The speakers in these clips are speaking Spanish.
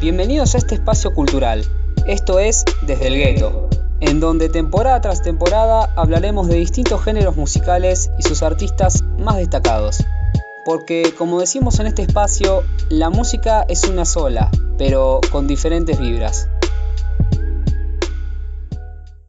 Bienvenidos a este espacio cultural. Esto es Desde el Gueto, en donde temporada tras temporada hablaremos de distintos géneros musicales y sus artistas más destacados. Porque, como decimos en este espacio, la música es una sola, pero con diferentes vibras.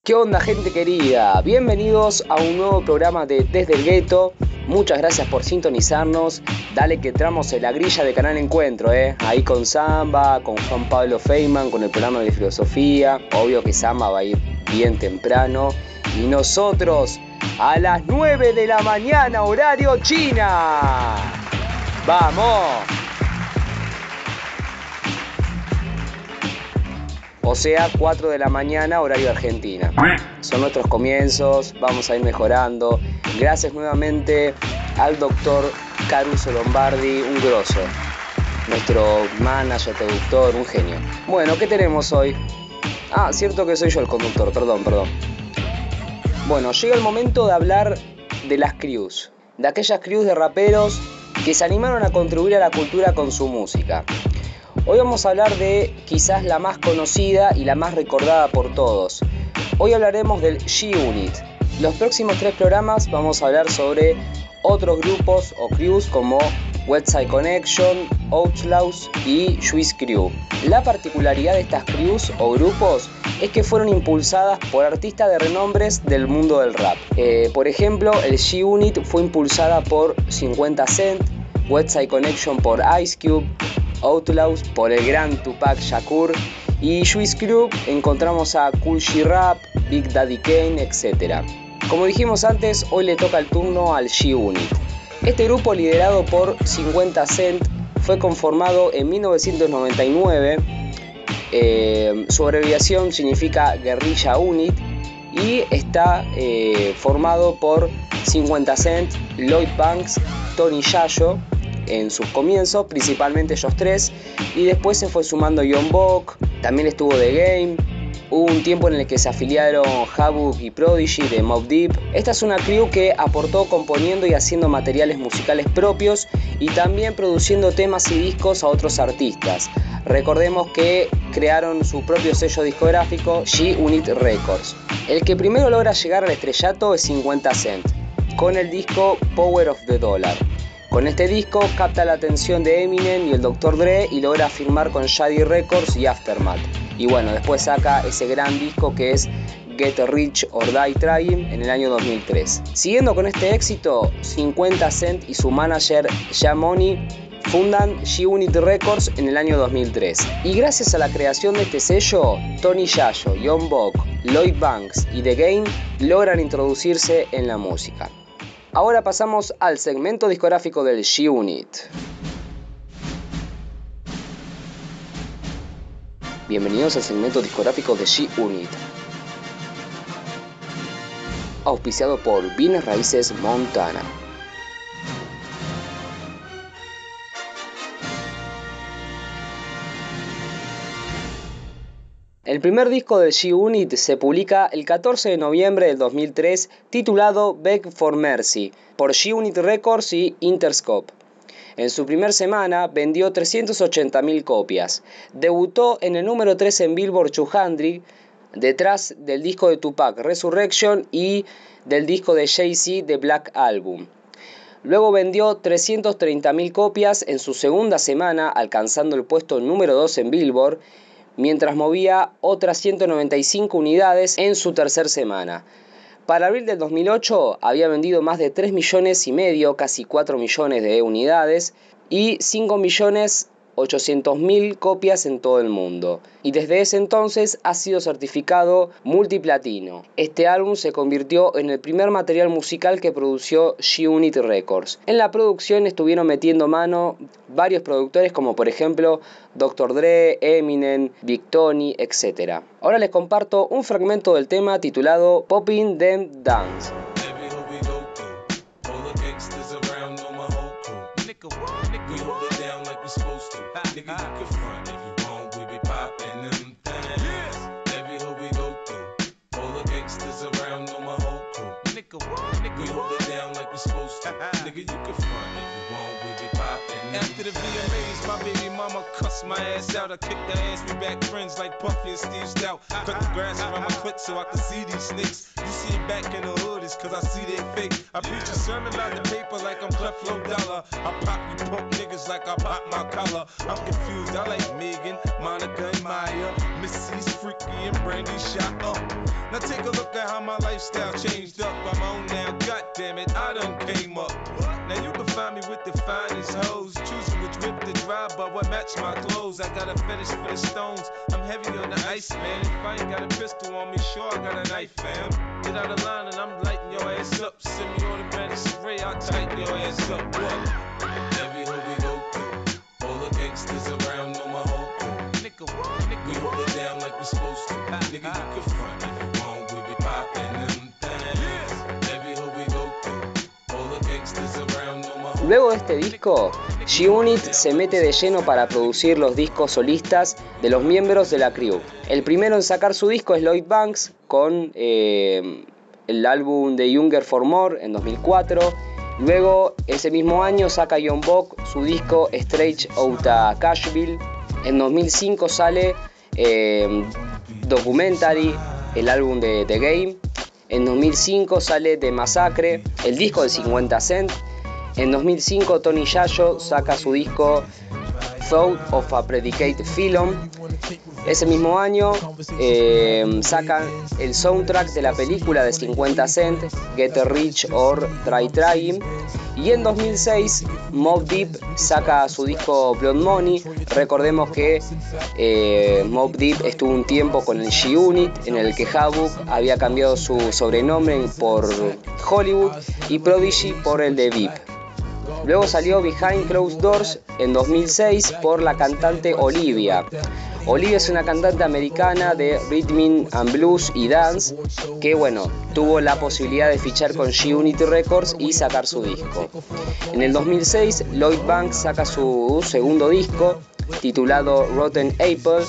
¿Qué onda gente querida? Bienvenidos a un nuevo programa de Desde el Gueto. Muchas gracias por sintonizarnos. Dale que entramos en la grilla de Canal Encuentro, ¿eh? Ahí con Samba, con Juan Pablo Feynman, con el programa de filosofía. Obvio que Samba va a ir bien temprano. Y nosotros a las 9 de la mañana, horario China. ¡Vamos! O sea, 4 de la mañana, horario Argentina. Son nuestros comienzos, vamos a ir mejorando. Gracias nuevamente al doctor Caruso Lombardi, un grosso. Nuestro manager, productor, un genio. Bueno, ¿qué tenemos hoy? Ah, cierto que soy yo el conductor, perdón, perdón. Bueno, llega el momento de hablar de las crews. De aquellas crews de raperos que se animaron a contribuir a la cultura con su música. Hoy vamos a hablar de quizás la más conocida y la más recordada por todos. Hoy hablaremos del G-Unit. Los próximos tres programas vamos a hablar sobre otros grupos o crews como Website Connection, Outlaws y Swiss Crew. La particularidad de estas crews o grupos es que fueron impulsadas por artistas de renombres del mundo del rap. Eh, por ejemplo, el G-Unit fue impulsada por 50 Cent, Website Connection por Ice Cube, Outlaws por el gran Tupac Shakur y Juice Crew encontramos a Cool G Rap, Big Daddy Kane, etc. Como dijimos antes, hoy le toca el turno al G-Unit. Este grupo liderado por 50 Cent fue conformado en 1999. Eh, su abreviación significa Guerrilla Unit y está eh, formado por 50 Cent, Lloyd Banks, Tony Yayo en sus comienzos, principalmente ellos tres, y después se fue sumando John Bock, también estuvo The Game, hubo un tiempo en el que se afiliaron Havoc y Prodigy de Mob Deep. Esta es una crew que aportó componiendo y haciendo materiales musicales propios y también produciendo temas y discos a otros artistas. Recordemos que crearon su propio sello discográfico G-Unit Records. El que primero logra llegar al estrellato es 50 Cent, con el disco Power of the Dollar. Con este disco capta la atención de Eminem y el Dr. Dre y logra firmar con Shady Records y Aftermath. Y bueno, después saca ese gran disco que es Get Rich or Die Trying en el año 2003. Siguiendo con este éxito, 50 Cent y su manager Money fundan G-Unit Records en el año 2003. Y gracias a la creación de este sello, Tony Yayo, John Bock, Lloyd Banks y The Game logran introducirse en la música. Ahora pasamos al segmento discográfico del G-Unit. Bienvenidos al segmento discográfico de G-Unit. Auspiciado por Bienes Raíces Montana. El primer disco del G-Unit se publica el 14 de noviembre del 2003 titulado Beg for Mercy por G-Unit Records y Interscope. En su primera semana vendió 380.000 copias. Debutó en el número 3 en Billboard 200, detrás del disco de Tupac Resurrection y del disco de Jay-Z The Black Album. Luego vendió 330.000 copias en su segunda semana, alcanzando el puesto número 2 en Billboard mientras movía otras 195 unidades en su tercera semana. Para abril del 2008 había vendido más de 3 millones y medio, casi 4 millones de unidades y 5 millones 800.000 copias en todo el mundo y desde ese entonces ha sido certificado multiplatino. Este álbum se convirtió en el primer material musical que produció G-Unit Records. En la producción estuvieron metiendo mano varios productores como por ejemplo Dr. Dre, Eminem, Big Tony, etc. Ahora les comparto un fragmento del tema titulado Popping Them Dance. After the VMAs, my baby mama cussed my ass out. I kicked her ass, we back friends like Puffy and Steve Stout. Cut the grass around my clip so I can see these snakes. You see it back in the hood, it's cause I see they fake. I preach a sermon out the paper like I'm Cleflo Dollar. I pop you punk niggas like I pop my collar. I'm confused, I like Megan, Monica, and Maya. Missy's freaky and Brandy shot up. Now take a look at how my lifestyle changed up. I'm on now, god damn it, I done came up. Now you can find me with the finest hoes, choosing which whip to drive, but what match my clothes. I got a fetish for the stones. I'm heavy on the ice, man. If I ain't got a pistol on me, sure I got a knife, fam. Get out of line and I'm lighting your ass up. Send me automatic spray, I'll tighten your ass up. What? Every hood we go through, all the gangsters around know my whole crew. Nigga, what? Nigga, we hold it down like we supposed to. Nigga, you can Luego de este disco, G-Unit se mete de lleno para producir los discos solistas de los miembros de la crew. El primero en sacar su disco es Lloyd Banks con eh, el álbum de Younger for More en 2004. Luego, ese mismo año, saca John Bock su disco Straight Outta Cashville. En 2005 sale eh, Documentary, el álbum de The Game. En 2005 sale The Massacre, el disco de 50 Cent. En 2005 Tony Yayo saca su disco Thought of a Predicate Film. Ese mismo año eh, sacan el soundtrack de la película de 50 Cent, Get Rich or Try Trying. Y en 2006 Mob Deep saca su disco Blood Money. Recordemos que eh, Mob Deep estuvo un tiempo con el G-Unit, en el que Havoc había cambiado su sobrenombre por Hollywood y Prodigy por el de Deep. Luego salió Behind Closed Doors en 2006 por la cantante Olivia. Olivia es una cantante americana de rhythm and blues y dance que bueno, tuvo la posibilidad de fichar con G-Unity Records y sacar su disco. En el 2006 Lloyd Banks saca su segundo disco titulado Rotten Apple.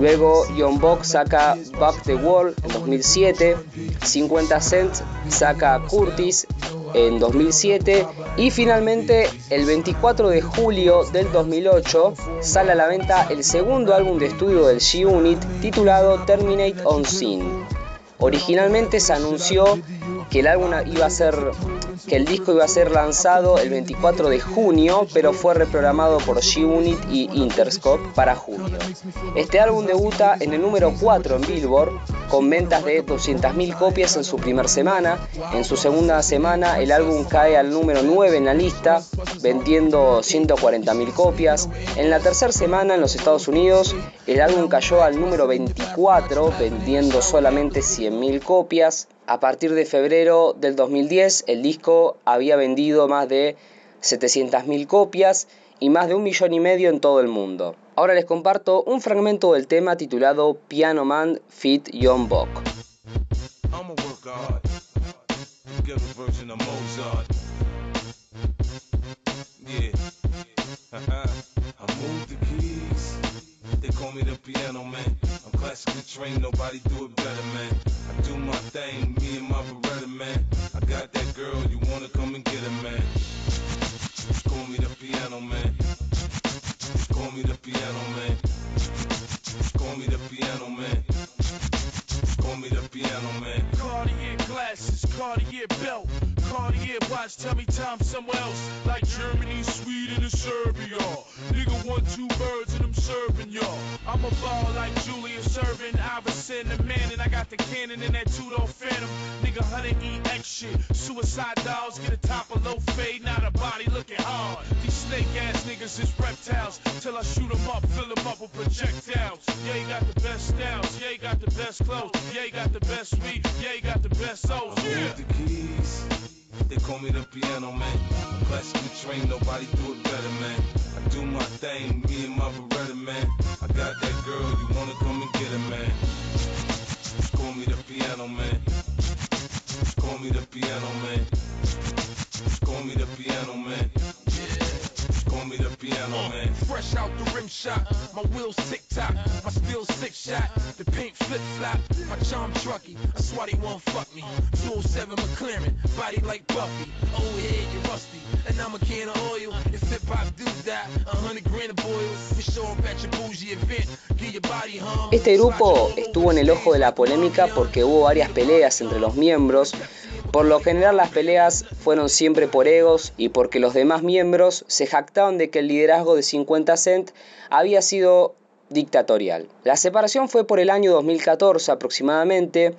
Luego John Bock saca Back the Wall en 2007, 50 Cent saca Curtis en 2007 y finalmente el 24 de julio del 2008 sale a la venta el segundo álbum de estudio del G-Unit titulado Terminate on Scene. Originalmente se anunció que el álbum iba a ser que el disco iba a ser lanzado el 24 de junio, pero fue reprogramado por G-Unit y Interscope para julio. Este álbum debuta en el número 4 en Billboard, con ventas de 200.000 copias en su primera semana. En su segunda semana el álbum cae al número 9 en la lista, vendiendo 140.000 copias. En la tercera semana en los Estados Unidos el álbum cayó al número 24, vendiendo solamente 100.000 copias. A partir de febrero del 2010 el disco había vendido más de 700.000 copias y más de un millón y medio en todo el mundo. Ahora les comparto un fragmento del tema titulado Piano Man Fit John Bock. Man. I'm classically nobody do it better, man. I do my thing, me and my Beretta, man. I got that girl, you wanna come and get her, man. Just Call me the piano man. Just Call me the piano man. Just Call me the piano man. Just Call me the piano man. Cartier glasses, Cartier belt, Cartier watch. Tell me time somewhere else, like Germany, Sweden, and Serbia. Nigga, one two birds and serving y'all. I'm a ball like Julius Irvin, Iverson, the man, and I got the cannon in that two-door Phantom. Nigga, 100 EX shit. Suicide dolls, get a top of low fade, not a body looking hard. These snake ass niggas is reptiles. Till I shoot 'em up, fill 'em up with projectiles. Yeah, you got the best styles. Yeah, you got the best clothes. Yeah, you got the best weed. Yeah, you got the best souls. Yeah. the keys. They call me the piano man. Classically trained, nobody do it better, man. I do my thing, me and my Beretta, man. I got that girl, you wanna come and get her, man. Just call me the piano man. Just call me the piano man. Just call me the piano man. Fresh out the rim shot, my wheels tick tock, my steel six shot. The paint flip flop, my charm trucky. I swear he won't fuck me. 207 McLaren, body like Buffy. Old head, you rusty. And I'm a can of oil. If hip hop do a hundred grand of. Este grupo estuvo en el ojo de la polémica porque hubo varias peleas entre los miembros. Por lo general las peleas fueron siempre por egos y porque los demás miembros se jactaban de que el liderazgo de 50 Cent había sido dictatorial. La separación fue por el año 2014 aproximadamente.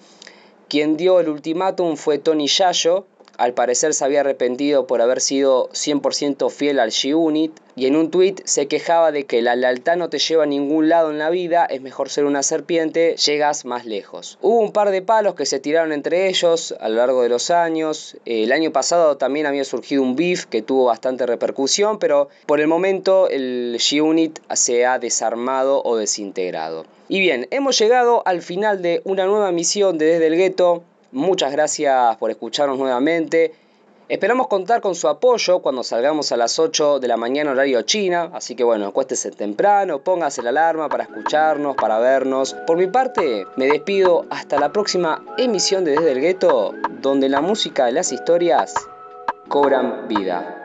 Quien dio el ultimátum fue Tony Yayo, al parecer se había arrepentido por haber sido 100% fiel al G-Unit y en un tuit se quejaba de que la lealtad no te lleva a ningún lado en la vida, es mejor ser una serpiente, llegas más lejos. Hubo un par de palos que se tiraron entre ellos a lo largo de los años. El año pasado también había surgido un beef que tuvo bastante repercusión, pero por el momento el G-Unit se ha desarmado o desintegrado. Y bien, hemos llegado al final de una nueva misión de Desde el Gueto. Muchas gracias por escucharnos nuevamente. Esperamos contar con su apoyo cuando salgamos a las 8 de la mañana horario China, así que bueno, acuéstese temprano, póngase la alarma para escucharnos, para vernos. Por mi parte, me despido hasta la próxima emisión de Desde el Gueto, donde la música y las historias cobran vida.